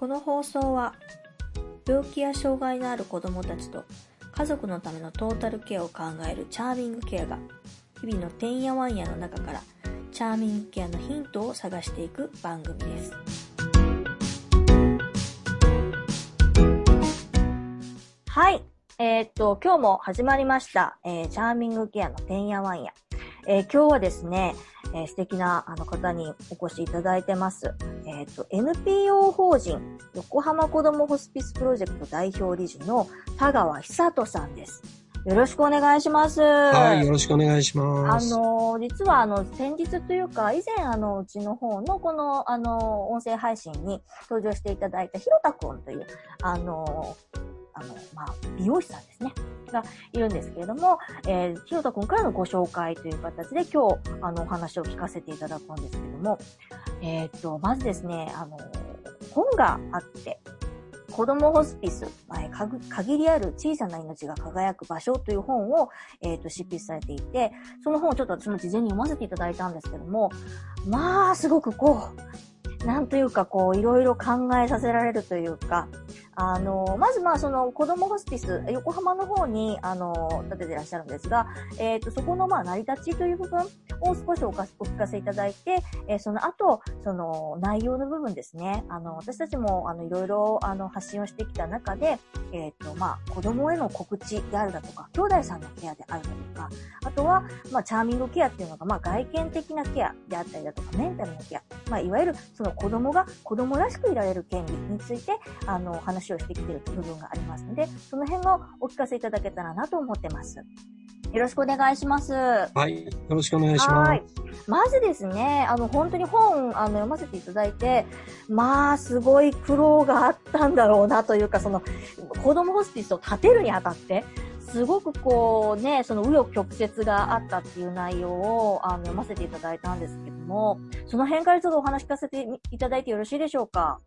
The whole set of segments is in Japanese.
この放送は病気や障害のある子どもたちと家族のためのトータルケアを考えるチャーミングケアが日々のてんやわんやの中からチャーミングケアのヒントを探していく番組です。はい。えーっと、今日も始まりました、えーチャーミングケアのてんやわんや。えー今日はですね、えー素敵なあの方にお越しいただいてます。えーっと、NPO 法人横浜子どもホスピスプロジェクト代表理事の田川久人さんです。よろしくお願いします。はい、よろしくお願いしあます。の、実はあの、先日というか、以前あの、うちの方のこの、あの、音声配信に登場していただいたひろたくんという、あの、あの、まあ、美容師さんですね。がいるんですけれども、えー、ひろたくんからのご紹介という形で今日、あの、お話を聞かせていただくんですけれども、えーっと、まずですね、あの、本があって、子供ホスピス、えーかぐ限りある小さな命が輝く場所という本を、えーっと、執筆されていて、その本をちょっと私も事前に読ませていただいたんですけども、まあ、すごくこう、なんというかこう、いろいろ考えさせられるというか、あの、まずまあ、その子供ホスピス、横浜の方に、あの、建ててらっしゃるんですが、えっ、と、そこのまあ、成り立ちという部分を少しおかお聞かせいただいて、えーその後、その内容の部分ですね、あの、私たちも、あの、いろいろ、あの、発信をしてきた中で、えっ、と、まあ、子供への告知であるだとか、兄弟さんのケアであるだとか、あとは、まあ、チャーミングケアっていうのが、まあ、外見的なケアであったりだとか、メンタルのケア、まあ、いわゆる、その子供が子供らしくいられる権利について、あの、話をしてきている部分がありますので、その辺をお聞かせいただけたらなと思ってます。よろしくお願いします。はい、よろしくお願いしまはい。まずですね、あの、本当に本、あの、読ませていただいて、まあ、すごい苦労があったんだろうなというか、その、子供ホスピスを建てるにあたって、すごくこうね、その紆余曲折があったっていう内容をあの読ませていただいたんですけども、その辺からちょっとお話聞かせていただいてよろしいでしょうか？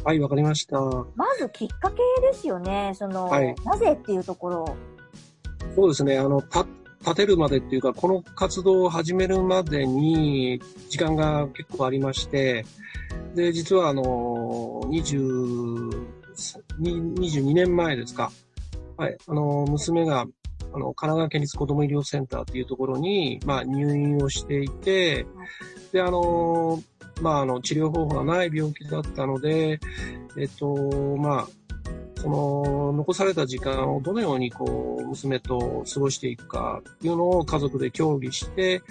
す。はい、わかりました。まずきっかけですよね、その、はいなぜっていうところ。そうですね、あの、た、立てるまでっていうか、この活動を始めるまでに時間が結構ありまして、で、実はあの、20、に22年前ですか。はい、あの、娘が、あの、神奈川県立子ども医療センターっていうところに、まあ、入院をしていて、で、あの、まあ、あの、治療方法がない病気だったので、えっと、まあ、その、残された時間をどのようにこう、娘と過ごしていくかっていうのを家族で協議して、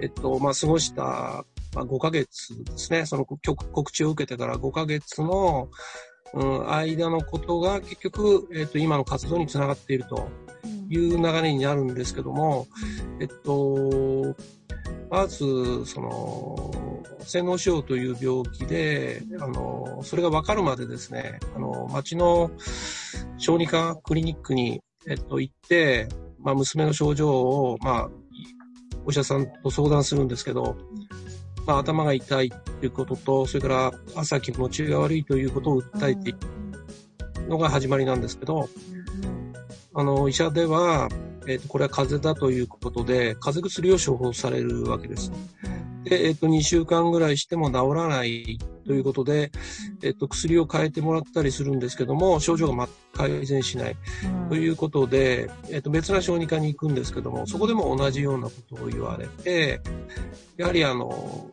えっと、まあ、過ごした、まあ、5ヶ月ですね。その告知を受けてから5ヶ月の、うん、間のことが結局、えっと、今の活動につながっているという流れになるんですけども、えっと、まず、その、洗脳症という病気で、あの、それが分かるまでですね、あの、町の小児科クリニックに、えっと、行って、まあ、娘の症状を、まあ、お医者さんと相談するんですけど、まあ、頭が痛いということと、それから朝気持ちが悪いということを訴えていくのが始まりなんですけど、あの、医者では、えっ、と、これは風邪だということで、風邪薬を処方されるわけです。で、えっ、と、2週間ぐらいしても治らないということで、えっ、と、薬を変えてもらったりするんですけども、症状が全く改善しないということで、えっ、と、別な小児科に行くんですけども、そこでも同じようなことを言われて、やはりあの、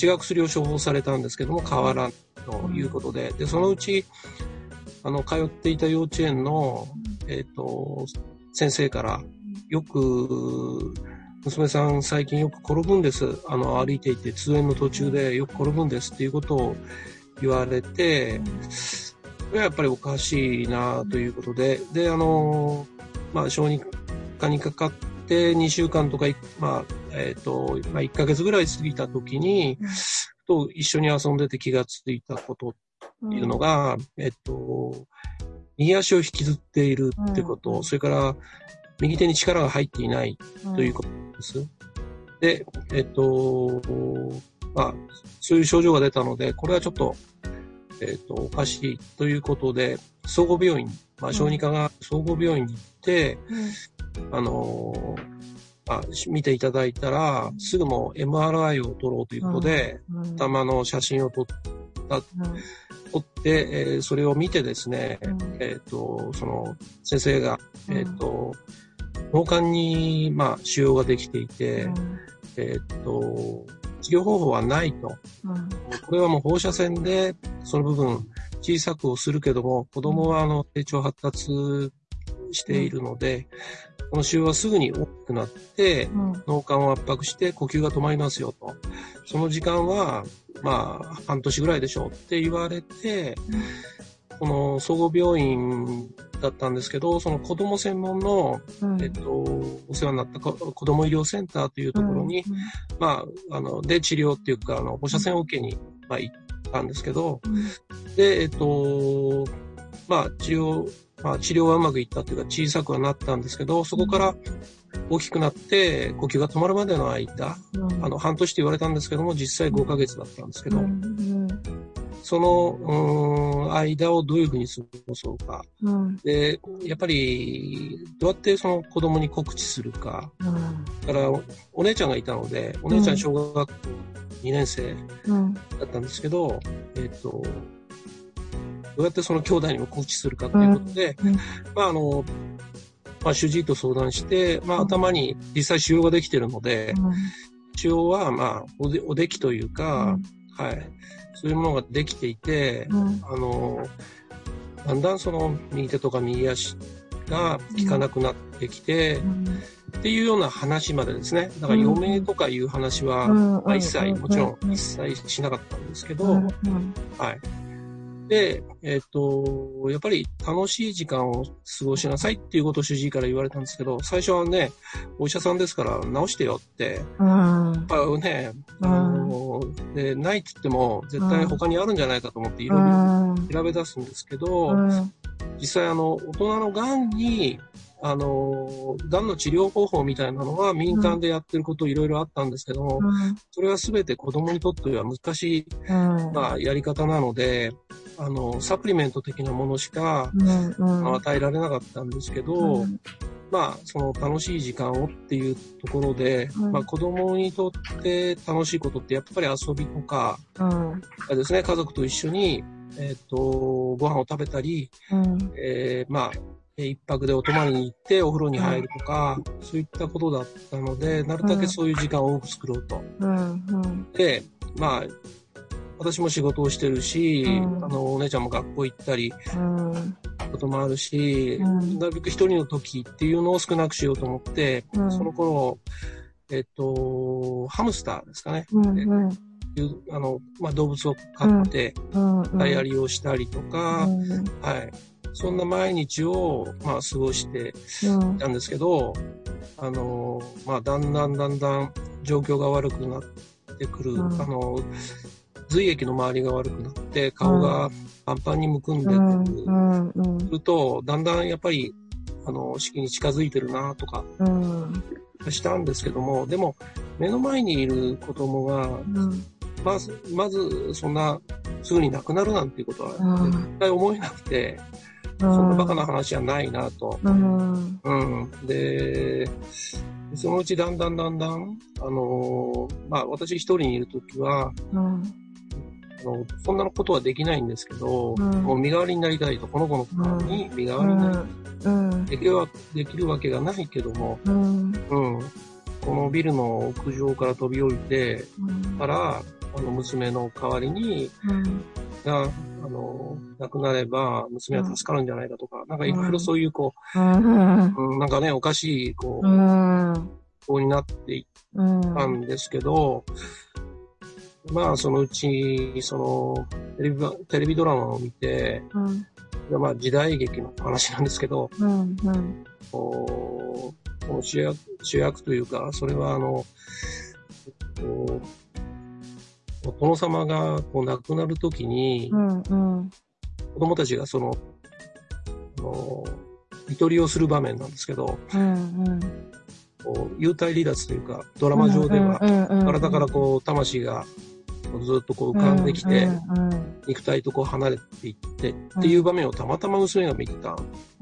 違う薬を処方されたんですけども、変わらんということで、で、そのうち、あの、通っていた幼稚園の、えっ、と、先生から、よく、娘さん最近よく転ぶんです。あの、歩いていて通園の途中でよく転ぶんですっていうことを言われて、やっぱりおかしいなということで、で、あの、まあ、小児科にかかって2週間とか、まあ、えっ、と、まあ、1ヶ月ぐらい過ぎた時に、と一緒に遊んでて気がついたことっていうのが、えっと、右足を引きずっているってこと、うんそれから右手に力が入っていないということです。で、えっと、まあ、そういう症状が出たので、これはちょっと、えっと、おかしいということで、総合病院、まあ、小児科が総合病院に行って、あの、まあ、見ていただいたら、すぐもう MRI を取ろうということで、頭の写真を撮っ撮って、えーそれを見てですね、うん。えっ、と、その先生が、えっ、と、脳幹に、まあ、腫瘍ができていて、えっ、と、治療方法はないと。これはもう放射線でその部分小さくをするけども、子供はあの成長発達しているので、この腫瘍はすぐに大きくなって、脳幹を圧迫して呼吸が止まりますよと。その時間は、まあ、半年ぐらいでしょうって言われて、この総合病院だったんですけど、その子供専門の、えっと、お世話になったこ子供医療センターというところに、まあ、あの、で治療っていうか、あの、放射線を受けに、まあ、行ったんですけど、で、えっと、まあ、治療、まあ、治療はうまくいったというか、小さくはなったんですけど、そこから大きくなって、呼吸が止まるまでの間、あの、半年と言われたんですけども、実際5ヶ月だったんですけど、その、うーん、間をどういうふうに過ごそうか。で、やっぱり、どうやってその子供に告知するか。だから、おお姉ちゃんがいたので、お姉ちゃん小学校2年生だったんですけど、えっ、と、どうやってその兄弟にも告知するかということで、まああの、まあ主治医と相談して、まあ頭に実際腫瘍ができてるので、腫瘍はまあおでおできというか、はい、そういうものができていて、あの、だんだんその右手とか右足が効かなくなってきて、っていうような話までですね。だから余命とかいう話は、まあ、一切、もちろん一切しなかったんですけど、はい。で、えっ、と、やっぱり楽しい時間を過ごしなさいっていうことを主治医から言われたんですけど、最初はね、お医者さんですから治してよって、やっぱね、あので、ないって言っても絶対他にあるんじゃないかと思っていろいろ調べ出すんですけど、実際あの、大人の癌に、あの、癌の治療方法みたいなのは民間でやってることいろいろあったんですけども、それは全て子供にとっては難しい、まあ、やり方なので、あの、サプリメント的なものしか、まあ与えられなかったんですけど、まあ、その楽しい時間をっていうところで、まあ子供にとって楽しいことってやっぱり遊びとか、ですね、家族と一緒に、えっ、と、ご飯を食べたり、えーまあ、えー一泊でお泊まりに行ってお風呂に入るとか、そういったことだったので、なるだけそういう時間を多く作ろうと。で、まあ、私も仕事をしてるし、うん。あの、お姉ちゃんも学校行ったり、こともあるし、うん。なるべく一人の時っていうのを少なくしようと思って、うん。その頃、えっと、ハムスターですかね。いうあの、まあ、動物を飼って、ダイアリーをしたりとか、はい。そんな毎日を、まあ、過ごしていたんですけど、あの、まあ、だんだんだんだん状況が悪くなってくる、うん。あの、髄液の周りが悪くなって、顔がパンパンにむくんでくる、すると、だんだんやっぱり、あの、式に近づいてるなとか、したんですけども、でも、目の前にいる子供が、まず、まず、そんな、すぐに亡くなるなんていうことは、うん。絶対思えなくて、そんなバカな話はないなと。うん。で、そのうちだんだんだんだん、あのーまあ、私一人にいるときは、あの、そんなことはできないんですけど、うん。もう身代わりになりたいと、この子の顔に身代わりになりたい。できるわできるわけがないけども、うん。このビルの屋上から飛び降りて、から、あの、娘の代わりに、が、あの、亡くなれば、娘は助かるんじゃないかとか、なんかいろいろそういう、こう、うん、なんかね、おかしい、こう、こうになっていったんですけど、まあ、そのうち、その、テレビば、テレビドラマを見て、まあ、時代劇の話なんですけど、こうこの主役、主役というか、それはあの、殿様がこう亡くなるときに、子供たちがその、あの、看取りをする場面なんですけど、こう幽体離脱というか、ドラマ上では、体からこう、魂がずっとこう浮かんできて、肉体とこう離れていってっていう場面をたまたま娘が見てた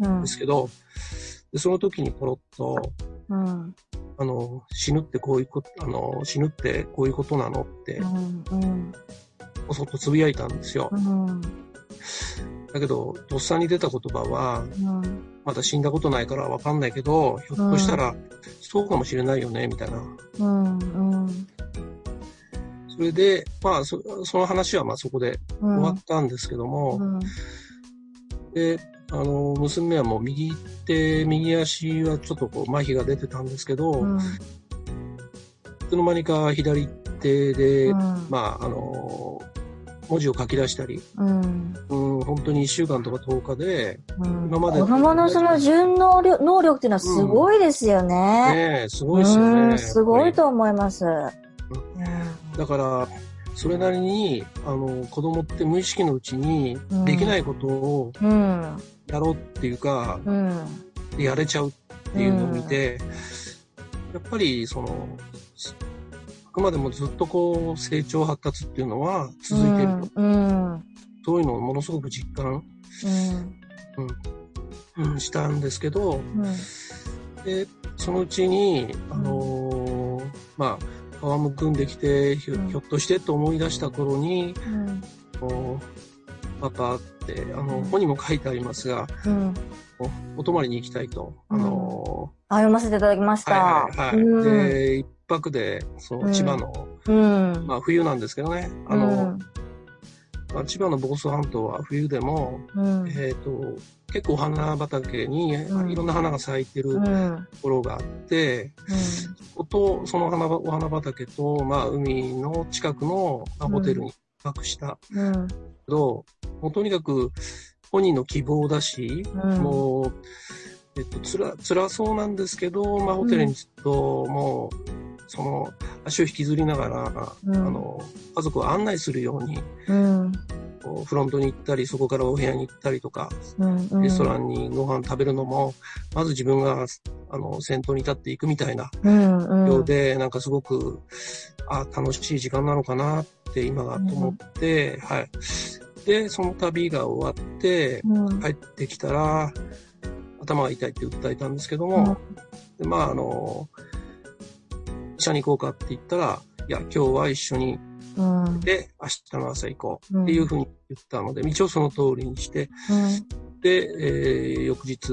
んですけど、でその時にポロッと、あの、死ぬってこういうこと、あの、死ぬってこういうことなのっておそっとつぶやいたんですよ。うん。だけど、とっさに出た言葉は、うん。まだ死んだことないからわかんないけど、ひょっとしたら、そうかもしれないよね、みたいな。うん。うん。それで、まあ、そその話はまあそこでうん。終わったんですけども、うん。で、あの、娘はもう右手、右足はちょっとこう、麻痺が出てたんですけど、うん。いつの間にか左手で、うん。まあ、あの、文字を書き出したり、うん。うん、本当に1週間とか10日で、うん今まで子供のその順能力能力っていうのはすごいですよね。ねえ、すごいですよね。うん、すごいと思います。だから、それなりに、あの、子供って無意識のうちにうん、できないことをうん。やろうっていうか、うん。やれちゃうっていうのを見て、やっぱり、その、あくまでもずっとこう、成長発達っていうのは続いてると。そういうのをものすごく実感、うん、したんですけど、うん。で、そのうちに、あのーまあ、皮むくんできてひょ、っとしてと思い出した頃に、うん。おパパって、あの、うんここにも書いてありますが、うん。おお泊まりに行きたいと。あのあ、読ませていただきましーた。はいはいはい。うんで、一泊で、そうんの千葉の、うん。まあ冬なんですけどね、あの、うんまあ、千葉の房総半島は冬でも、うん。えっ、と、結構お花畑にうんいろんな花が咲いてるとうん。ころがあって、そこと、その花ばお花畑と、まあ海の近くの、まあ、ホテルに泊したうん。けど、もうとにかく本人の希望だし、うんもう、えっと、つら、辛そうなんですけど、まあ、ホテルにずっと、もう、その、足を引きずりながら、うんあの、家族を案内するように、うん。フロントに行ったり、そこからお部屋に行ったりとか、うん。レストランにご飯食べるのも、まず自分が、あの、先頭に立っていくみたいなうん。うん。ようで、なんかすごく、あ、楽しい時間なのかなって今がと思って、はい。で、その旅が終わって、うん。帰ってきたら、頭が痛いって訴えたんですけども、でまあ、あの、医者に行こうかって言ったら、いや、今日は一緒に、うん。で、明日の朝行こううんっていうふうに言ったので、一応その通りにして、で、えー翌日、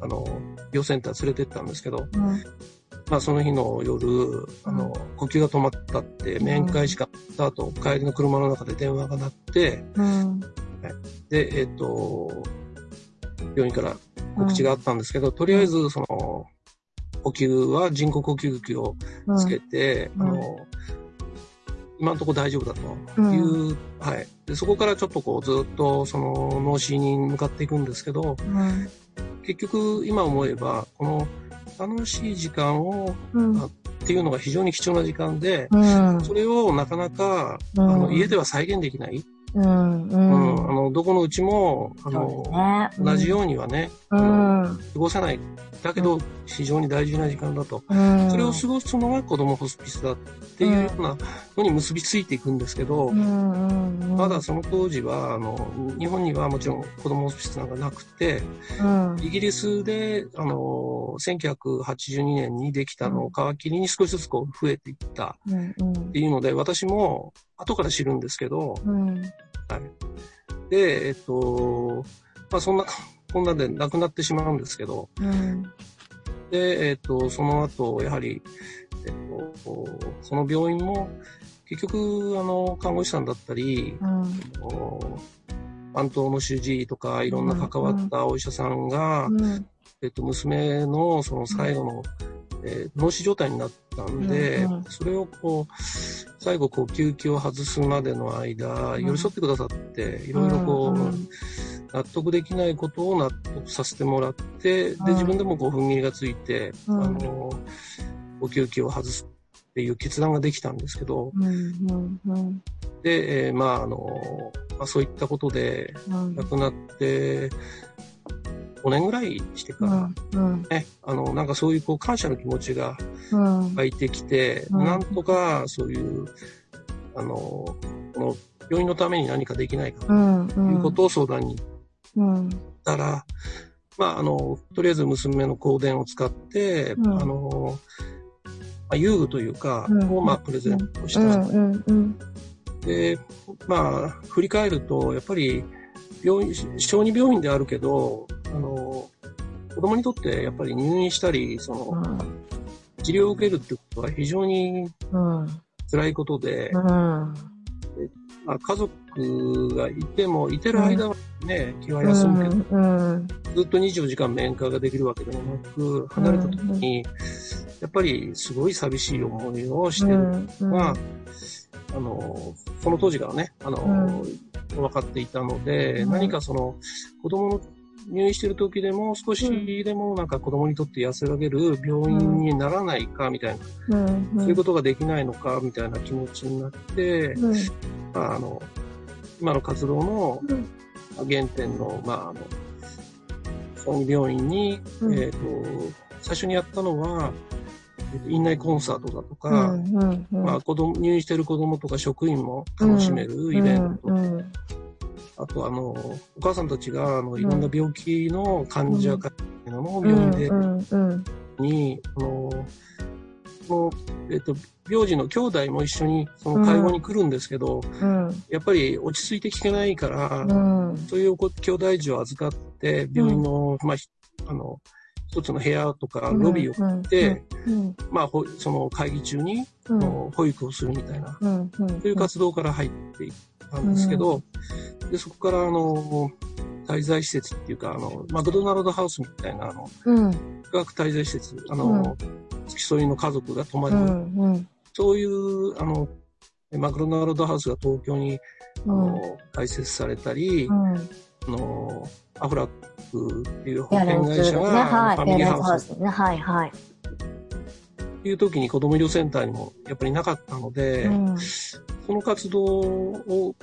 あの、病センター連れてったんですけど、うん。まあその日の夜、あの、呼吸が止まったって、面会しかった後、帰りの車の中で電話が鳴って、うん。で、えっ、と、病院から告知があったんですけど、とりあえず、その、呼吸は人工呼吸器をつけて、うんあの、今のところ大丈夫だという、はい。で、そこからちょっとこう、ずっとその脳死に向かっていくんですけど、うん。結局、今思えば、この楽しい時間を、うん。っていうのが非常に貴重な時間で、うん。それをなかなか、うんあの家では再現できない。うん。のどこのうちも、あの、ね。同じようにはね、うん。過ごせない。だけど、非常に大事な時間だと。うん。それを過ごすのが子供ホスピスだっていうようなのに結びついていくんですけど、うん。うん。まだその当時は、あの、日本にはもちろん子供ホスピスなんかなくて、うん。イギリスで、あの、1982年にできたのを皮切りに少しずつこう増えていったうん。うんっていうので、私も後から知るんですけど、うん。で、えっと、まあそんな、こんなんで亡くなってしまうんですけど、うん。で、えっと、その後、やはり、えっと、その病院も、結局、あの、看護師さんだったり、うん。担当の主治医とか、いろんな関わったお医者さんが、うん。えっと、娘のその最後の、えー脳死状態になったんで、うんうんそれをこう、最後呼吸器を外すまでの間、ん寄り添ってくださって、いろいろこう、うん納得できないことを納得させてもらって、うんで、自分でもこう、踏ん切りがついて、うんあの、呼吸器を外すっていう決断ができたんですけど、うん。うん。うん。で、えーまあ、あの、まあ、そういったことでうん。亡くなって、5年ぐらいしてから、うん。ね、あの、なんかそういうこう感謝の気持ちがうん。湧いてきて、うんなんとかそういう、あの、この病院のために何かできないかとうん。いうことを相談にうん。行ったら、まあ、あの、とりあえず娘の香典を使って、うんあの、まあ、遊具というか、うんをまあプレゼントした。うん。うん。うん。で、まあ、振り返ると、やっぱり、病院、小児病院であるけど、あの、子供にとってやっぱり入院したり、その、治療を受けるってことは非常に辛いことで、うん、まあ、家族がいても、いてる間はね、気は休むけど、うん。うん、ずっと24時間面会ができるわけでもなく、離れた時に、やっぱりすごい寂しい思いをしてる。のが、あの、その当時からね、あの、分かっていたので、何かその、子供の入院してる時でも少しでもなんか子供にとって安らげる病院にならないかみたいな、うん、そういうことができないのかみたいな気持ちになって、うん、あの今の活動の原点の,、まあ、あの小児病院に、えーと、最初にやったのは院内コンサートだとか、まあ、子供入院してる子供とか職員も楽しめるイベント、あとあの、お母さんたちがあのいろんな病気の患者かっていうのを病院で、に、あの、のえっと、病児の兄弟も一緒にその介護に来るんですけど、うん、やっぱり落ち着いて聞けないから、うん、そういう兄弟児を預かって、病院の、まあ、あの、一つの部屋とかロビーを買って、まあ、その会議中に、保育をするみたいな、そういう活動から入っていったんですけど、で、そこからあの、滞在施設っていうか、あの、マクドナルドハウスみたいな、あの、うん、学滞在施設、あの、付き添いの家族が泊まる、うんうん、そういう、あの、マクドナルドハウスが東京に、あの、開設されたり、あの、アフラックっていう保険会社が、はい、ファミリーハウス。ね、はい、はい。っていう時に子供医療センターにもやっぱりなかったので、うん、その活動を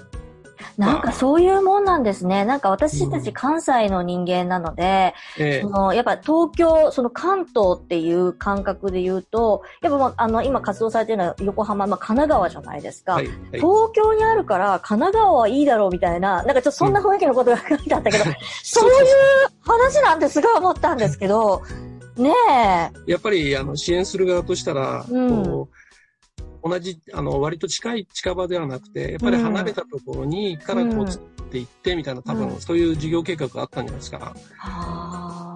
なんかそういうもんなんですね。なんか私たち関西の人間なので、うんそのやっぱ東京、その関東っていう感覚で言うと、やっぱもうあの今活動されてるのは横浜、まあ神奈川じゃないですか。はいはい、東京にあるから神奈川はいいだろうみたいな、なんかちょっとそんな雰囲気のことが書いてあったけど、うん、そういう話なんてすごい思ったんですけど、ねえ。やっぱりあの支援する側としたら、うん同じ、あの、割と近い近場ではなくて、やっぱり離れたところに、からこう作っていってみたいな、多分、そういう事業計画があったんじゃないですか。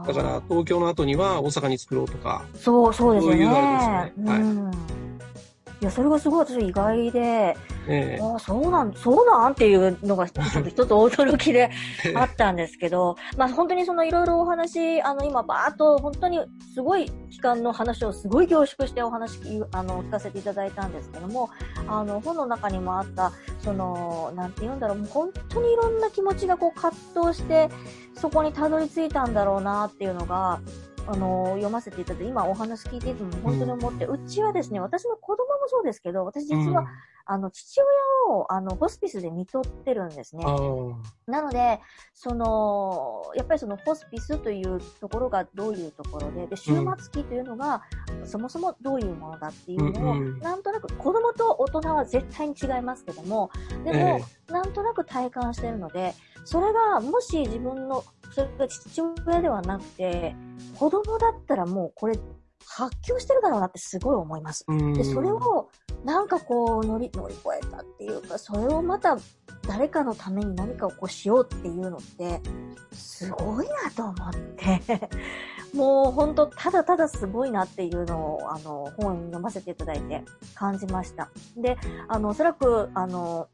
だから、東京の後には大阪に作ろうとか。そう、そうですね。そういうあれですね。はい。いや、それがすごい私意外で、えー、あそうなん、そうなんっていうのがちょっと一つ驚きで あったんですけど、まあ本当にそのいろいろお話、あの今バーっと本当にすごい期間の話をすごい凝縮してお話、あの、聞かせていただいたんですけども、あの本の中にもあった、その、なんて言うんだろう、もう本当にいろんな気持ちがこう葛藤して、そこにたどり着いたんだろうなっていうのが、あの、読ませていただいて、今お話聞いていても本当に思って、うん、ちはですね、私の子供もそうですけど、私実は、うん、あの、父親を、あの、ホスピスで見とってるんですね。なので、その、やっぱりそのホスピスというところがどういうところで、で、終末期というのが、うん、そもそもどういうものだっていうのを、うん。うん、なんとなく、子供と大人は絶対に違いますけども、でも、えー、なんとなく体感してるので、それが、もし自分のそれが父親ではなくて、子供だったらもうこれ発狂してるだろうなってすごい思います。で、それをなんかこう乗り、乗り越えたっていうか、それをまた誰かのために何かをこうしようっていうのって、すごいなと思って、もう本当ただただすごいなっていうのを、あの、本読ませていただいて感じました。で、あの、おそらく、あの、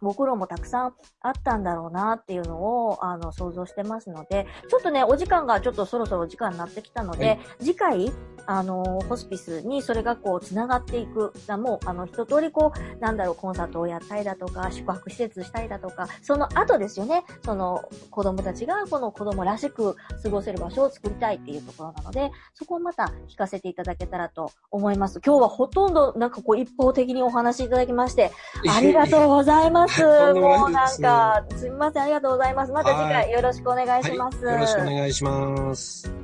ご苦労もたくさんあったんだろうなっていうのを、あの、想像してますので、ちょっとね、お時間がちょっとそろそろ時間になってきたので、はい、次回、あの、ホスピスにそれがこう、繋がっていく。もう、あの、一通りこう、なんだろう、コンサートをやったりだとか、宿泊施設したりだとか、その後ですよね、その、子供たちがこの子供らしく過ごせる場所を作りたいっていうところなので、そこをまた聞かせていただけたらと思います。今日はほとんどなんかこう、一方的にお話しいただきまして、ありがとうございます。もうなんか、すみません、ありがとうございます。また次回よろしくお願いします。はいはい、よろしくお願いします。